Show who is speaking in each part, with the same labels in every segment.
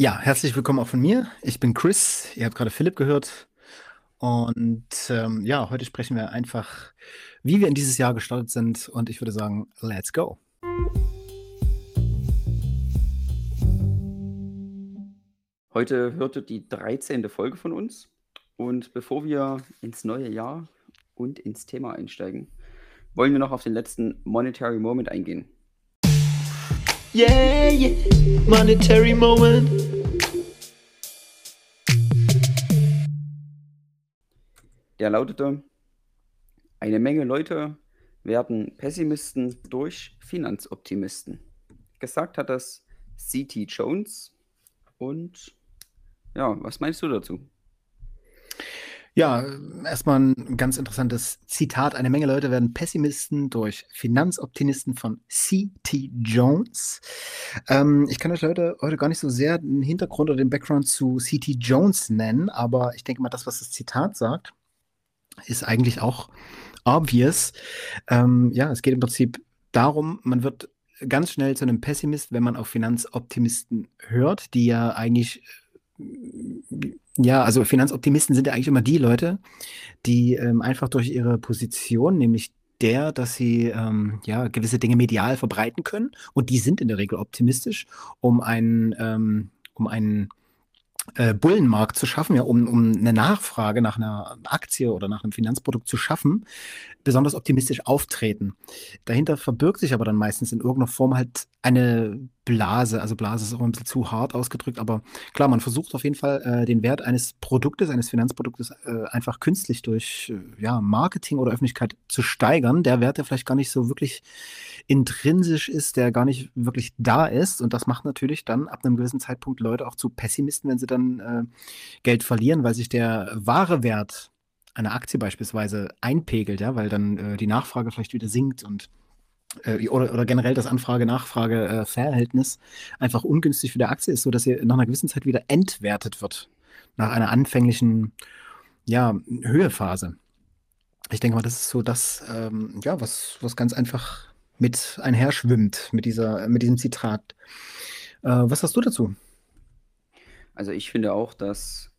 Speaker 1: Ja, herzlich willkommen auch von mir. Ich bin Chris. Ihr habt gerade Philipp gehört. Und ähm, ja, heute sprechen wir einfach, wie wir in dieses Jahr gestartet sind. Und ich würde sagen, let's go.
Speaker 2: Heute hörte die 13. Folge von uns. Und bevor wir ins neue Jahr und ins Thema einsteigen, wollen wir noch auf den letzten Monetary Moment eingehen. Yeah, yeah, monetary moment. Der lautete, eine Menge Leute werden Pessimisten durch Finanzoptimisten. Gesagt hat das C.T. Jones. Und ja, was meinst du dazu?
Speaker 1: Ja, erstmal ein ganz interessantes Zitat. Eine Menge Leute werden Pessimisten durch Finanzoptimisten von C.T. Jones. Ähm, ich kann euch Leute heute gar nicht so sehr den Hintergrund oder den Background zu C.T. Jones nennen, aber ich denke mal, das, was das Zitat sagt, ist eigentlich auch obvious. Ähm, ja, es geht im Prinzip darum, man wird ganz schnell zu einem Pessimist, wenn man auf Finanzoptimisten hört, die ja eigentlich ja, also Finanzoptimisten sind ja eigentlich immer die Leute, die ähm, einfach durch ihre Position, nämlich der, dass sie ähm, ja gewisse Dinge medial verbreiten können und die sind in der Regel optimistisch, um einen ähm, um einen äh, Bullenmarkt zu schaffen, ja, um, um eine Nachfrage nach einer Aktie oder nach einem Finanzprodukt zu schaffen, besonders optimistisch auftreten. Dahinter verbirgt sich aber dann meistens in irgendeiner Form halt eine Blase. Also Blase ist auch ein bisschen zu hart ausgedrückt, aber klar, man versucht auf jeden Fall äh, den Wert eines Produktes, eines Finanzproduktes äh, einfach künstlich durch äh, ja, Marketing oder Öffentlichkeit zu steigern. Der Wert, der vielleicht gar nicht so wirklich intrinsisch ist, der gar nicht wirklich da ist. Und das macht natürlich dann ab einem gewissen Zeitpunkt Leute auch zu Pessimisten, wenn sie dann äh, Geld verlieren, weil sich der wahre Wert einer Aktie beispielsweise einpegelt, ja, weil dann äh, die Nachfrage vielleicht wieder sinkt und oder, oder generell das Anfrage-Nachfrage-Verhältnis einfach ungünstig für die Aktie ist, sodass sie nach einer gewissen Zeit wieder entwertet wird. Nach einer anfänglichen ja, Höhephase. Ich denke mal, das ist so das, ähm, ja, was, was ganz einfach mit einher schwimmt mit, dieser, mit diesem Zitat. Äh, was hast du dazu?
Speaker 2: Also ich finde auch, dass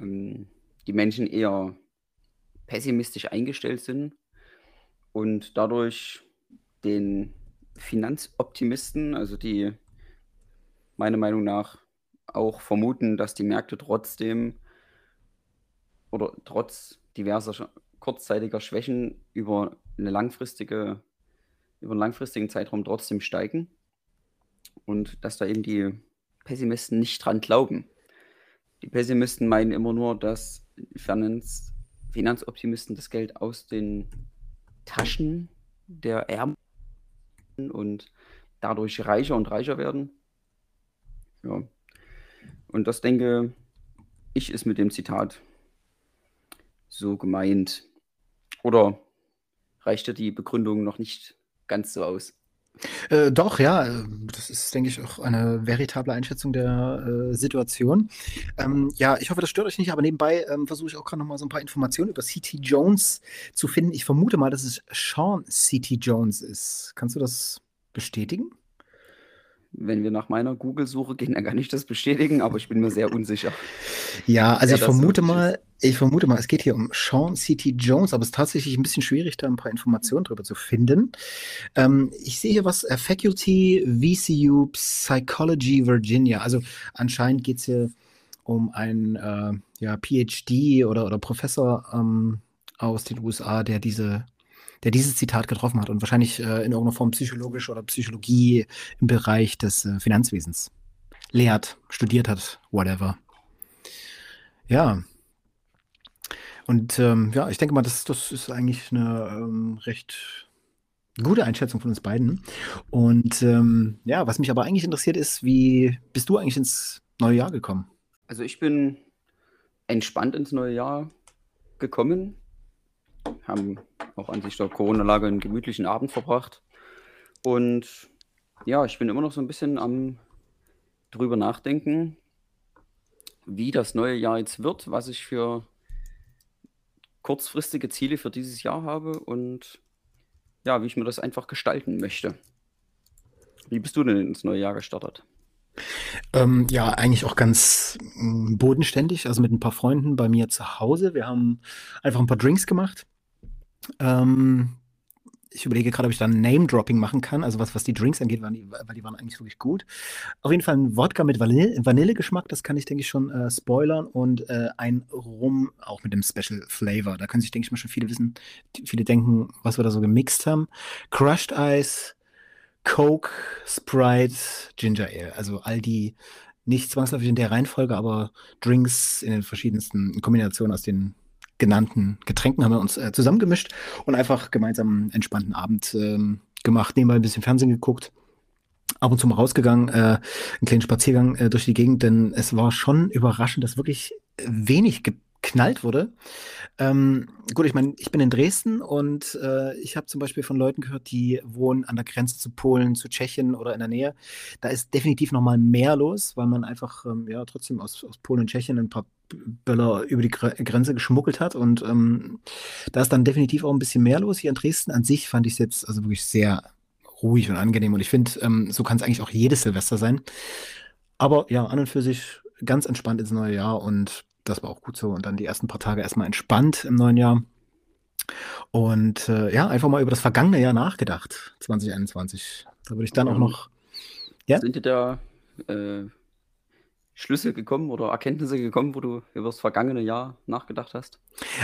Speaker 2: ähm, die Menschen eher pessimistisch eingestellt sind und dadurch den Finanzoptimisten, also die meiner Meinung nach auch vermuten, dass die Märkte trotzdem oder trotz diverser kurzzeitiger Schwächen über eine langfristige, über einen langfristigen Zeitraum trotzdem steigen und dass da eben die Pessimisten nicht dran glauben. Die Pessimisten meinen immer nur, dass Finanz, Finanzoptimisten das Geld aus den Taschen der Ärmsten und dadurch reicher und reicher werden. Ja. Und das denke ich ist mit dem Zitat so gemeint. Oder reicht dir die Begründung noch nicht ganz so aus?
Speaker 1: Äh, doch, ja, äh, das ist, denke ich, auch eine veritable Einschätzung der äh, Situation. Ähm, ja, ich hoffe, das stört euch nicht, aber nebenbei ähm, versuche ich auch gerade noch mal so ein paar Informationen über C.T. Jones zu finden. Ich vermute mal, dass es Sean C.T. Jones ist. Kannst du das bestätigen?
Speaker 2: Wenn wir nach meiner Google-Suche gehen, dann kann ich das bestätigen, aber ich bin mir sehr unsicher.
Speaker 1: Ja, also ich vermute mal, ich vermute mal, es geht hier um Sean C.T. Jones, aber es ist tatsächlich ein bisschen schwierig, da ein paar Informationen drüber zu finden. Ähm, ich sehe hier was, äh, Faculty VCU Psychology Virginia. Also anscheinend geht es hier um einen äh, ja, PhD oder, oder Professor ähm, aus den USA, der diese der dieses Zitat getroffen hat und wahrscheinlich äh, in irgendeiner Form psychologisch oder Psychologie im Bereich des äh, Finanzwesens lehrt, studiert hat, whatever. Ja. Und ähm, ja, ich denke mal, das, das ist eigentlich eine ähm, recht Gute Einschätzung von uns beiden. Und ähm, ja, was mich aber eigentlich interessiert ist, wie bist du eigentlich ins neue Jahr gekommen?
Speaker 2: Also ich bin entspannt ins neue Jahr gekommen, haben auch an sich der Corona-Lage einen gemütlichen Abend verbracht. Und ja, ich bin immer noch so ein bisschen am drüber nachdenken, wie das neue Jahr jetzt wird, was ich für kurzfristige Ziele für dieses Jahr habe und ja, wie ich mir das einfach gestalten möchte. Wie bist du denn ins neue Jahr gestartet?
Speaker 1: Ähm, ja, eigentlich auch ganz mm, bodenständig, also mit ein paar Freunden bei mir zu Hause. Wir haben einfach ein paar Drinks gemacht. Ähm, ich überlege gerade, ob ich da ein Name-Dropping machen kann. Also was, was die Drinks angeht, waren die, weil die waren eigentlich wirklich gut. Auf jeden Fall ein Wodka mit Vanille, Vanillegeschmack, das kann ich, denke ich, schon äh, spoilern. Und äh, ein Rum auch mit dem Special Flavor. Da können sich, denke ich mal, schon viele wissen, viele denken, was wir da so gemixt haben. Crushed Ice, Coke, Sprite, Ginger Ale. Also all die nicht zwangsläufig in der Reihenfolge, aber Drinks in den verschiedensten Kombinationen aus den genannten Getränken haben wir uns äh, zusammengemischt und einfach gemeinsam einen entspannten Abend ähm, gemacht, nebenbei ein bisschen Fernsehen geguckt, ab und zu mal rausgegangen, äh, einen kleinen Spaziergang äh, durch die Gegend, denn es war schon überraschend, dass wirklich wenig geknallt wurde. Ähm, gut, ich meine, ich bin in Dresden und äh, ich habe zum Beispiel von Leuten gehört, die wohnen an der Grenze zu Polen, zu Tschechien oder in der Nähe. Da ist definitiv noch mal mehr los, weil man einfach ähm, ja trotzdem aus, aus Polen und Tschechien ein paar Böller über die Grenze geschmuggelt hat. Und ähm, da ist dann definitiv auch ein bisschen mehr los. Hier in Dresden an sich fand ich es jetzt also wirklich sehr ruhig und angenehm. Und ich finde, ähm, so kann es eigentlich auch jedes Silvester sein. Aber ja, an und für sich ganz entspannt ins neue Jahr und das war auch gut so. Und dann die ersten paar Tage erstmal entspannt im neuen Jahr. Und äh, ja, einfach mal über das vergangene Jahr nachgedacht, 2021. Da würde ich dann auch noch.
Speaker 2: Ja? Sind dir da äh, Schlüsse gekommen oder Erkenntnisse gekommen, wo du über das vergangene Jahr nachgedacht hast?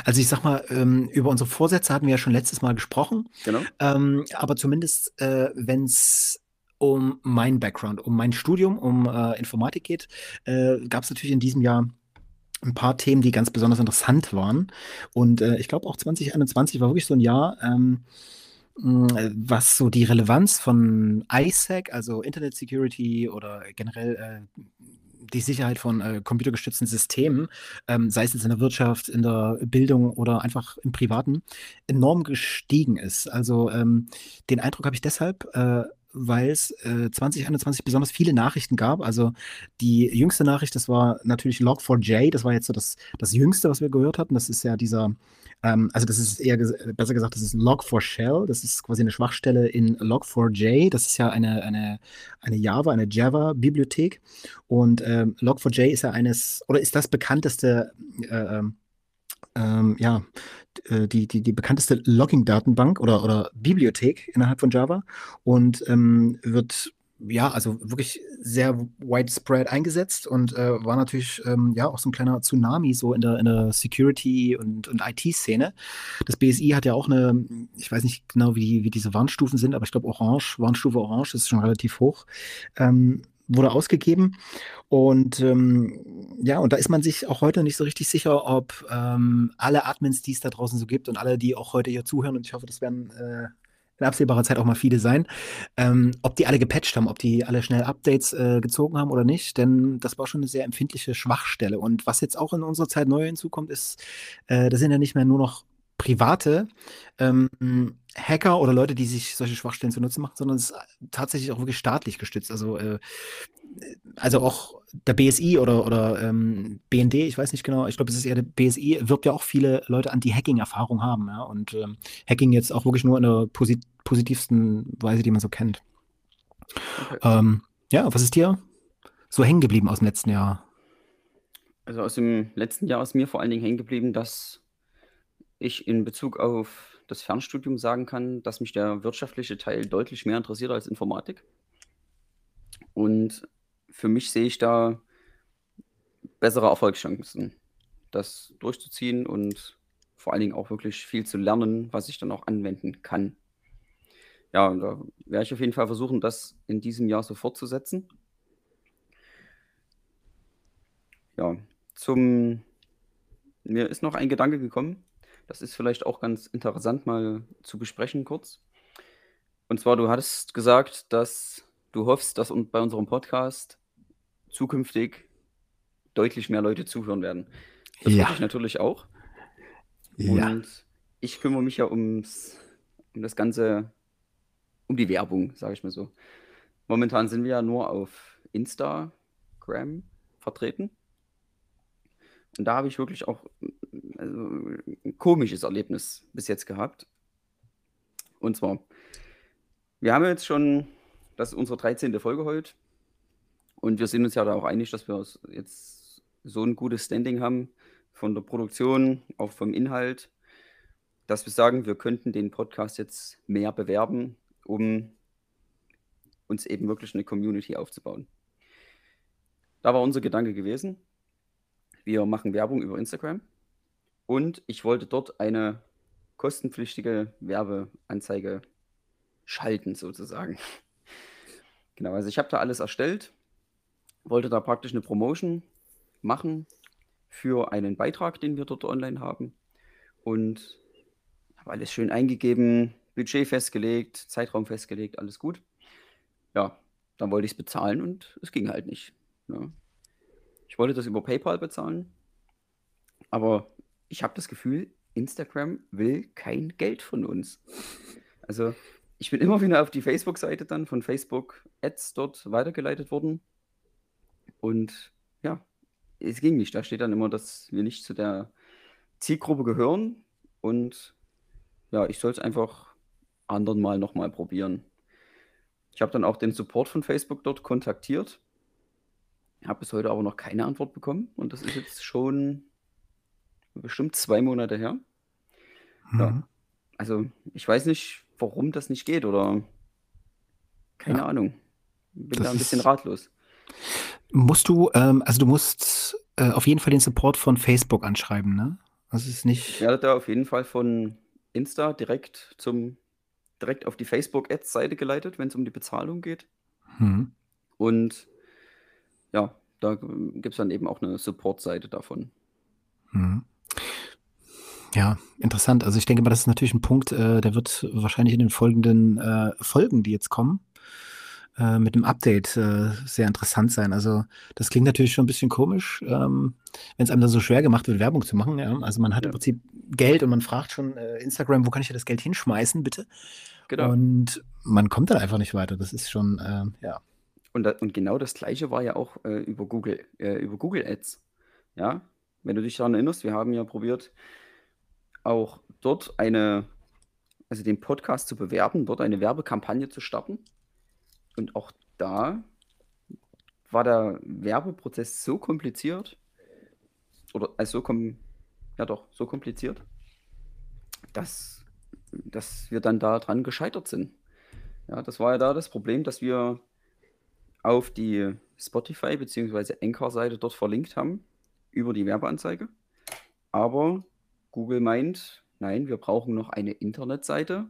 Speaker 1: Also ich sag mal, ähm, über unsere Vorsätze hatten wir ja schon letztes Mal gesprochen.
Speaker 2: Genau.
Speaker 1: Ähm, aber zumindest, äh, wenn es um mein Background, um mein Studium, um äh, Informatik geht, äh, gab es natürlich in diesem Jahr ein paar Themen, die ganz besonders interessant waren. Und äh, ich glaube auch 2021 war wirklich so ein Jahr, ähm, was so die Relevanz von ISAC, also Internet Security oder generell äh, die Sicherheit von äh, computergestützten Systemen, ähm, sei es jetzt in der Wirtschaft, in der Bildung oder einfach im Privaten, enorm gestiegen ist. Also ähm, den Eindruck habe ich deshalb, äh, weil es äh, 2021 besonders viele Nachrichten gab. Also die jüngste Nachricht, das war natürlich Log4j, das war jetzt so das, das jüngste, was wir gehört hatten. Das ist ja dieser, ähm, also das ist eher besser gesagt, das ist Log4Shell, das ist quasi eine Schwachstelle in Log4j. Das ist ja eine, eine, eine Java, eine Java-Bibliothek. Und ähm, Log4j ist ja eines, oder ist das bekannteste äh, ähm, ja, äh, die, die, die bekannteste Logging-Datenbank oder, oder Bibliothek innerhalb von Java und ähm, wird ja, also wirklich sehr widespread eingesetzt und äh, war natürlich ähm, ja auch so ein kleiner Tsunami so in der, in der Security- und, und IT-Szene. Das BSI hat ja auch eine, ich weiß nicht genau, wie, wie diese Warnstufen sind, aber ich glaube Orange, Warnstufe Orange ist schon relativ hoch. Ähm, wurde ausgegeben. Und ähm, ja, und da ist man sich auch heute nicht so richtig sicher, ob ähm, alle Admins, die es da draußen so gibt und alle, die auch heute hier zuhören, und ich hoffe, das werden äh, in absehbarer Zeit auch mal viele sein, ähm, ob die alle gepatcht haben, ob die alle schnell Updates äh, gezogen haben oder nicht, denn das war schon eine sehr empfindliche Schwachstelle. Und was jetzt auch in unserer Zeit neu hinzukommt, ist, äh, da sind ja nicht mehr nur noch private ähm, Hacker oder Leute, die sich solche Schwachstellen zu nutzen machen, sondern es ist tatsächlich auch wirklich staatlich gestützt. Also, äh, also auch der BSI oder, oder ähm, BND, ich weiß nicht genau, ich glaube, es ist eher der BSI, wirbt ja auch viele Leute an, die Hacking-Erfahrung haben. Ja? Und ähm, Hacking jetzt auch wirklich nur in der posit positivsten Weise, die man so kennt. Okay. Ähm, ja, was ist dir so hängen geblieben aus dem letzten Jahr?
Speaker 2: Also aus dem letzten Jahr ist mir vor allen Dingen hängen geblieben, dass ich in Bezug auf das Fernstudium sagen kann, dass mich der wirtschaftliche Teil deutlich mehr interessiert als Informatik. Und für mich sehe ich da bessere Erfolgschancen, das durchzuziehen und vor allen Dingen auch wirklich viel zu lernen, was ich dann auch anwenden kann. Ja, und da werde ich auf jeden Fall versuchen, das in diesem Jahr so fortzusetzen. Ja, zum mir ist noch ein Gedanke gekommen, das ist vielleicht auch ganz interessant mal zu besprechen kurz. Und zwar, du hattest gesagt, dass du hoffst, dass bei unserem Podcast zukünftig deutlich mehr Leute zuhören werden. Das
Speaker 1: Ja.
Speaker 2: ich natürlich auch.
Speaker 1: Ja.
Speaker 2: Und ich kümmere mich ja ums, um das Ganze, um die Werbung, sage ich mal so. Momentan sind wir ja nur auf Instagram vertreten. Und da habe ich wirklich auch also, komisches Erlebnis bis jetzt gehabt. Und zwar, wir haben jetzt schon, das ist unsere 13. Folge heute. Und wir sind uns ja da auch einig, dass wir jetzt so ein gutes Standing haben von der Produktion, auch vom Inhalt, dass wir sagen, wir könnten den Podcast jetzt mehr bewerben, um uns eben wirklich eine Community aufzubauen. Da war unser Gedanke gewesen. Wir machen Werbung über Instagram und ich wollte dort eine kostenpflichtige Werbeanzeige schalten, sozusagen. Genau, also ich habe da alles erstellt, wollte da praktisch eine Promotion machen für einen Beitrag, den wir dort online haben und habe alles schön eingegeben, Budget festgelegt, Zeitraum festgelegt, alles gut. Ja, dann wollte ich es bezahlen und es ging halt nicht. Ne? Ich wollte das über PayPal bezahlen, aber ich habe das Gefühl, Instagram will kein Geld von uns. Also ich bin immer wieder auf die Facebook-Seite dann von Facebook Ads dort weitergeleitet worden und ja, es ging nicht. Da steht dann immer, dass wir nicht zu der Zielgruppe gehören und ja, ich soll es einfach anderen mal nochmal probieren. Ich habe dann auch den Support von Facebook dort kontaktiert, habe bis heute aber noch keine Antwort bekommen und das ist jetzt schon bestimmt zwei Monate her. Ja,
Speaker 1: Mhm.
Speaker 2: also ich weiß nicht, warum das nicht geht oder keine
Speaker 1: Ja.
Speaker 2: Ahnung. Bin
Speaker 1: Das
Speaker 2: da ein bisschen ratlos.
Speaker 1: Musst du, ähm, also du musst äh, auf jeden Fall den Support von Facebook anschreiben, ne? Das ist
Speaker 2: Ich
Speaker 1: nicht.
Speaker 2: werde da auf jeden Fall von Insta direkt zum direkt auf die Facebook Ads Seite geleitet, wenn es um die Bezahlung geht.
Speaker 1: Mhm.
Speaker 2: Und ja, da gibt es dann eben auch eine Support-Seite davon.
Speaker 1: Mhm. Ja, interessant. Also ich denke mal, das ist natürlich ein Punkt, äh, der wird wahrscheinlich in den folgenden äh, Folgen, die jetzt kommen, äh, mit einem Update äh, sehr interessant sein. Also das klingt natürlich schon ein bisschen komisch, ähm, wenn es einem dann so schwer gemacht wird, Werbung zu machen. Ja? Also man hat im
Speaker 2: Ja.
Speaker 1: Prinzip Geld und man fragt schon äh, Instagram, wo kann ich das Geld hinschmeißen, bitte?
Speaker 2: Genau.
Speaker 1: Und man kommt dann einfach nicht weiter. Das ist schon, ähm, ja.
Speaker 2: Und, da, und genau das gleiche war ja auch äh, über Google, äh, über Google Ads. Ja, wenn du dich daran erinnerst, wir haben ja probiert, auch dort eine, also den Podcast zu bewerben, dort eine Werbekampagne zu starten. Und auch da war der Werbeprozess so kompliziert, oder also so kom ja doch, so kompliziert, dass, dass wir dann daran gescheitert sind. Ja, das war ja da das Problem, dass wir auf die Spotify bzw. Anchor-Seite dort verlinkt haben über die Werbeanzeige. Aber Google meint, nein, wir brauchen noch eine Internetseite.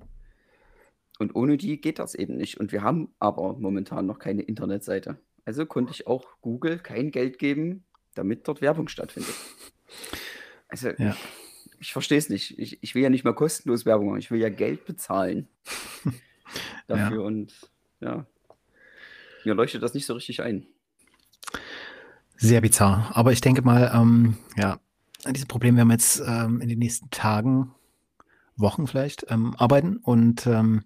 Speaker 2: Und ohne die geht das eben nicht. Und wir haben aber momentan noch keine Internetseite. Also konnte ich auch Google kein Geld geben, damit dort Werbung stattfindet. Also,
Speaker 1: Ja.
Speaker 2: ich verstehe es nicht. Ich, ich will ja nicht mal kostenlos Werbung machen. Ich will ja Geld bezahlen dafür.
Speaker 1: Ja.
Speaker 2: Und ja, mir leuchtet das nicht so richtig ein.
Speaker 1: Sehr bizarr. Aber ich denke mal, ähm, ja, an diesem Problem werden wir jetzt ähm, in den nächsten Tagen, Wochen vielleicht ähm, arbeiten und ähm,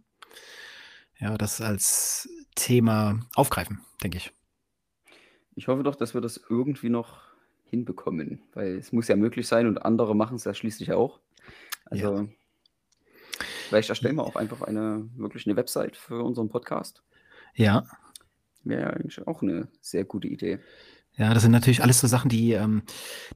Speaker 1: ja, das als Thema aufgreifen, denke ich.
Speaker 2: Ich hoffe doch, dass wir das irgendwie noch hinbekommen, weil es muss ja möglich sein und andere machen es ja schließlich auch.
Speaker 1: Ja.
Speaker 2: Also vielleicht erstellen wir auch einfach eine wirklich eine Website für unseren Podcast.
Speaker 1: Ja,
Speaker 2: Wäre ja eigentlich auch eine sehr gute Idee.
Speaker 1: Ja, das sind natürlich alles so Sachen, die, ähm,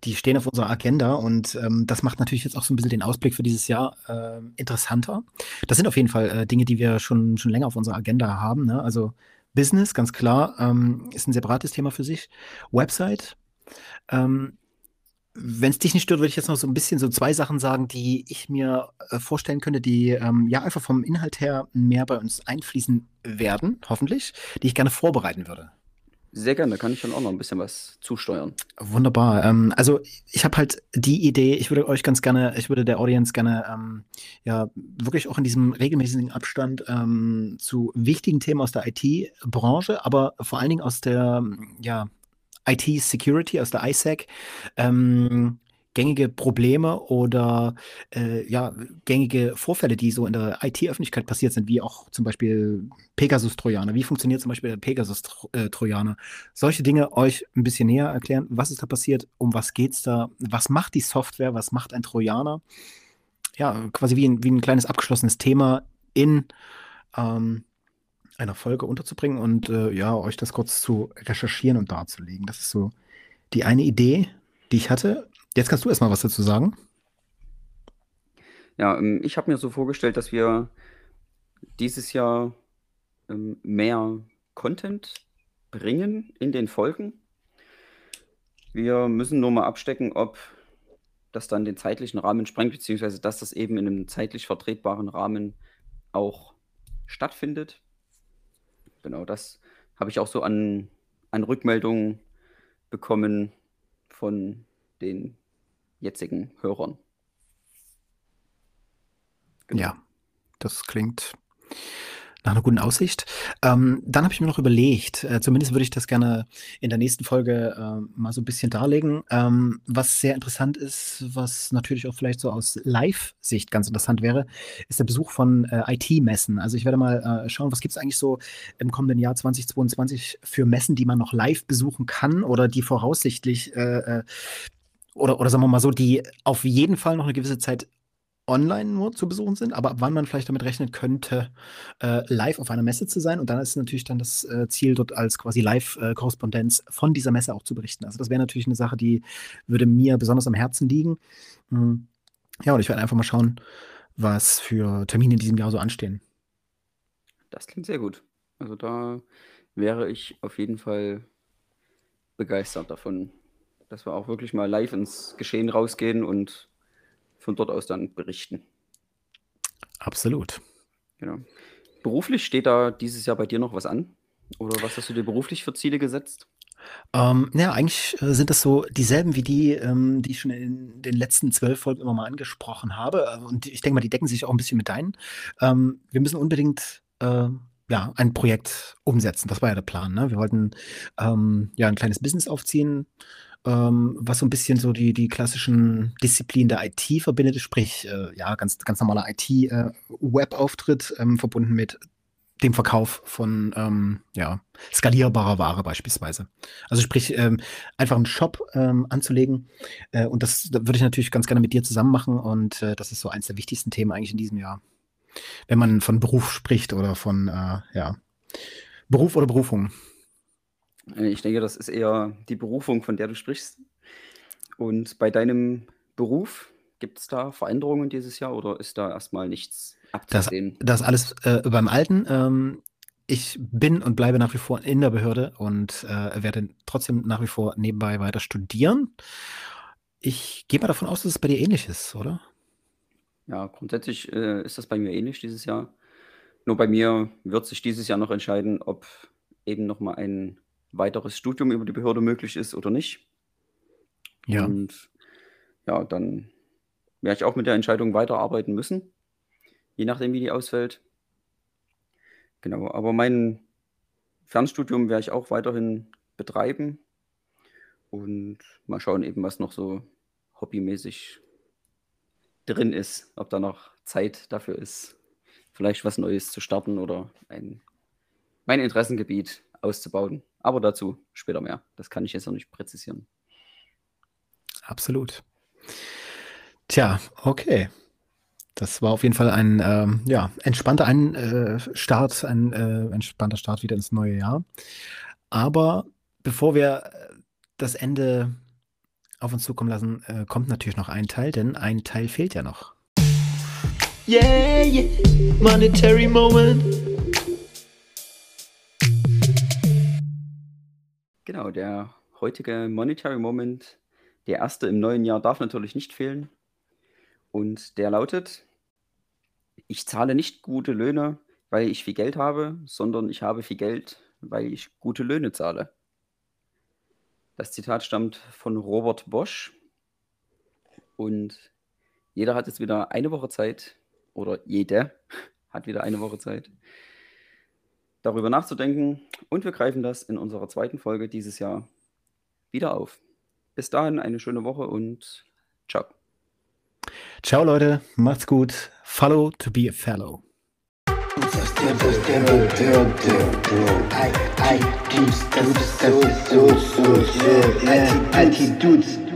Speaker 1: die stehen auf unserer Agenda und ähm, das macht natürlich jetzt auch so ein bisschen den Ausblick für dieses Jahr ähm, interessanter. Das sind auf jeden Fall äh, Dinge, die wir schon, schon länger auf unserer Agenda haben. Ne? Also Business, ganz klar, ähm, ist ein separates Thema für sich. Website. Ähm, wenn es dich nicht stört, würde ich jetzt noch so ein bisschen so zwei Sachen sagen, die ich mir äh, vorstellen könnte, die ähm, ja einfach vom Inhalt her mehr bei uns einfließen werden, hoffentlich, die ich gerne vorbereiten würde.
Speaker 2: Sehr gerne, da kann ich dann auch noch ein bisschen was zusteuern.
Speaker 1: Wunderbar. Ähm, also ich habe halt die Idee, ich würde euch ganz gerne, ich würde der Audience gerne ähm, ja wirklich auch in diesem regelmäßigen Abstand ähm, zu wichtigen Themen aus der IT-Branche, aber vor allen Dingen aus der ja, IT-Security, aus der ISAC, ähm, gängige Probleme oder äh, ja, gängige Vorfälle, die so in der IT-Öffentlichkeit passiert sind, wie auch zum Beispiel Pegasus-Trojaner. Wie funktioniert zum Beispiel der Pegasus-Trojaner? Solche Dinge euch ein bisschen näher erklären. Was ist da passiert? Um was geht es da? Was macht die Software? Was macht ein Trojaner? Ja, quasi wie ein, wie ein kleines abgeschlossenes Thema in ähm, einer Folge unterzubringen und äh, ja, euch das kurz zu recherchieren und darzulegen. Das ist so die eine Idee, die ich hatte. Jetzt kannst du erstmal was dazu sagen.
Speaker 2: Ja, ähm, ich habe mir so vorgestellt, dass wir dieses Jahr ähm, mehr Content bringen in den Folgen. Wir müssen nur mal abstecken, ob das dann den zeitlichen Rahmen sprengt, beziehungsweise dass das eben in einem zeitlich vertretbaren Rahmen auch stattfindet. Genau, das habe ich auch so an, an Rückmeldungen bekommen von den jetzigen Hörern.
Speaker 1: Genau. Ja, das klingt nach einer guten Aussicht. Ähm, dann habe ich mir noch überlegt, äh, zumindest würde ich das gerne in der nächsten Folge äh, mal so ein bisschen darlegen, ähm, was sehr interessant ist, was natürlich auch vielleicht so aus Live-Sicht ganz interessant wäre, ist der Besuch von äh, IT-Messen. Also ich werde mal äh, schauen, was gibt es eigentlich so im kommenden Jahr 2022 für Messen, die man noch live besuchen kann oder die voraussichtlich äh, äh, oder, oder sagen wir mal so, die auf jeden Fall noch eine gewisse Zeit online nur zu besuchen sind, aber ab wann man vielleicht damit rechnen könnte, äh, live auf einer Messe zu sein. Und dann ist natürlich dann das äh, Ziel, dort als quasi Live-Korrespondenz äh, von dieser Messe auch zu berichten. Also das wäre natürlich eine Sache, die würde mir besonders am Herzen liegen. Mhm. Ja, und ich werde einfach mal schauen, was für Termine in diesem Jahr so anstehen.
Speaker 2: Das klingt sehr gut. Also da wäre ich auf jeden Fall begeistert davon, dass wir auch wirklich mal live ins Geschehen rausgehen und von dort aus dann berichten.
Speaker 1: Absolut.
Speaker 2: Genau. Beruflich steht da dieses Jahr bei dir noch was an? Oder was hast du dir beruflich für Ziele gesetzt?
Speaker 1: Ähm, ja, eigentlich äh, sind das so dieselben wie die, ähm, die ich schon in den letzten zwölf Folgen immer mal angesprochen habe. Äh, und ich denke mal, die decken sich auch ein bisschen mit deinen. Ähm, wir müssen unbedingt äh, ja, ein Projekt umsetzen. Das war ja der Plan. Ne? Wir wollten ähm, ja ein kleines Business aufziehen, ähm, was so ein bisschen so die, die klassischen Disziplinen der IT verbindet, sprich, äh, ja, ganz, ganz normaler IT-Web-Auftritt, äh, ähm, verbunden mit dem Verkauf von ähm, ja, skalierbarer Ware beispielsweise. Also sprich, ähm, einfach einen Shop ähm, anzulegen. Äh, und das, das würde ich natürlich ganz gerne mit dir zusammen machen. Und äh, das ist so eins der wichtigsten Themen eigentlich in diesem Jahr. Wenn man von Beruf spricht oder von äh, ja, Beruf oder Berufung.
Speaker 2: Äh, ich denke, das ist eher die Berufung, von der du sprichst. Und bei deinem Beruf, gibt es da Veränderungen dieses Jahr oder ist da erstmal nichts
Speaker 1: Das, abzusehen? das alles äh, beim Alten. Ähm, ich bin und bleibe nach wie vor in der Behörde und äh, werde trotzdem nach wie vor nebenbei weiter studieren. Ich gehe mal davon aus, dass es bei dir ähnlich ist, oder?
Speaker 2: Ja, grundsätzlich äh, ist das bei mir ähnlich dieses Jahr. Nur bei mir wird sich dieses Jahr noch entscheiden, ob eben nochmal ein weiteres Studium über die Behörde möglich ist oder nicht.
Speaker 1: Ja.
Speaker 2: Und ja, dann werde ich auch mit der Entscheidung weiterarbeiten müssen, je nachdem, wie die ausfällt. Genau, aber mein Fernstudium werde ich auch weiterhin betreiben und mal schauen eben, was noch so hobbymäßig drin ist, ob da noch Zeit dafür ist, vielleicht was Neues zu starten oder ein, mein Interessengebiet auszubauen. Aber dazu später mehr. Das kann ich jetzt noch nicht präzisieren.
Speaker 1: Absolut. Tja, okay. Das war auf jeden Fall ein ähm, ja, entspannter ein, äh, Start, ein äh, entspannter Start wieder ins neue Jahr. Aber bevor wir äh, das Ende auf uns zukommen lassen, äh, kommt natürlich noch ein Teil, denn ein Teil fehlt ja noch. Yeah, yeah. monetary moment.
Speaker 2: Genau, der heutige Monetary Moment, der erste im neuen Jahr, darf natürlich nicht fehlen. Und der lautet: Ich zahle nicht gute Löhne, weil ich viel Geld habe, sondern ich habe viel Geld, weil ich gute Löhne zahle. Das Zitat stammt von Robert Bosch. Und jeder hat jetzt wieder eine Woche Zeit, oder jede hat wieder eine Woche Zeit, darüber nachzudenken. Und wir greifen das in unserer zweiten Folge dieses Jahr wieder auf. Bis dahin eine schöne Woche und ciao.
Speaker 1: Ciao Leute, macht's gut. Follow to be a fellow. Attitudes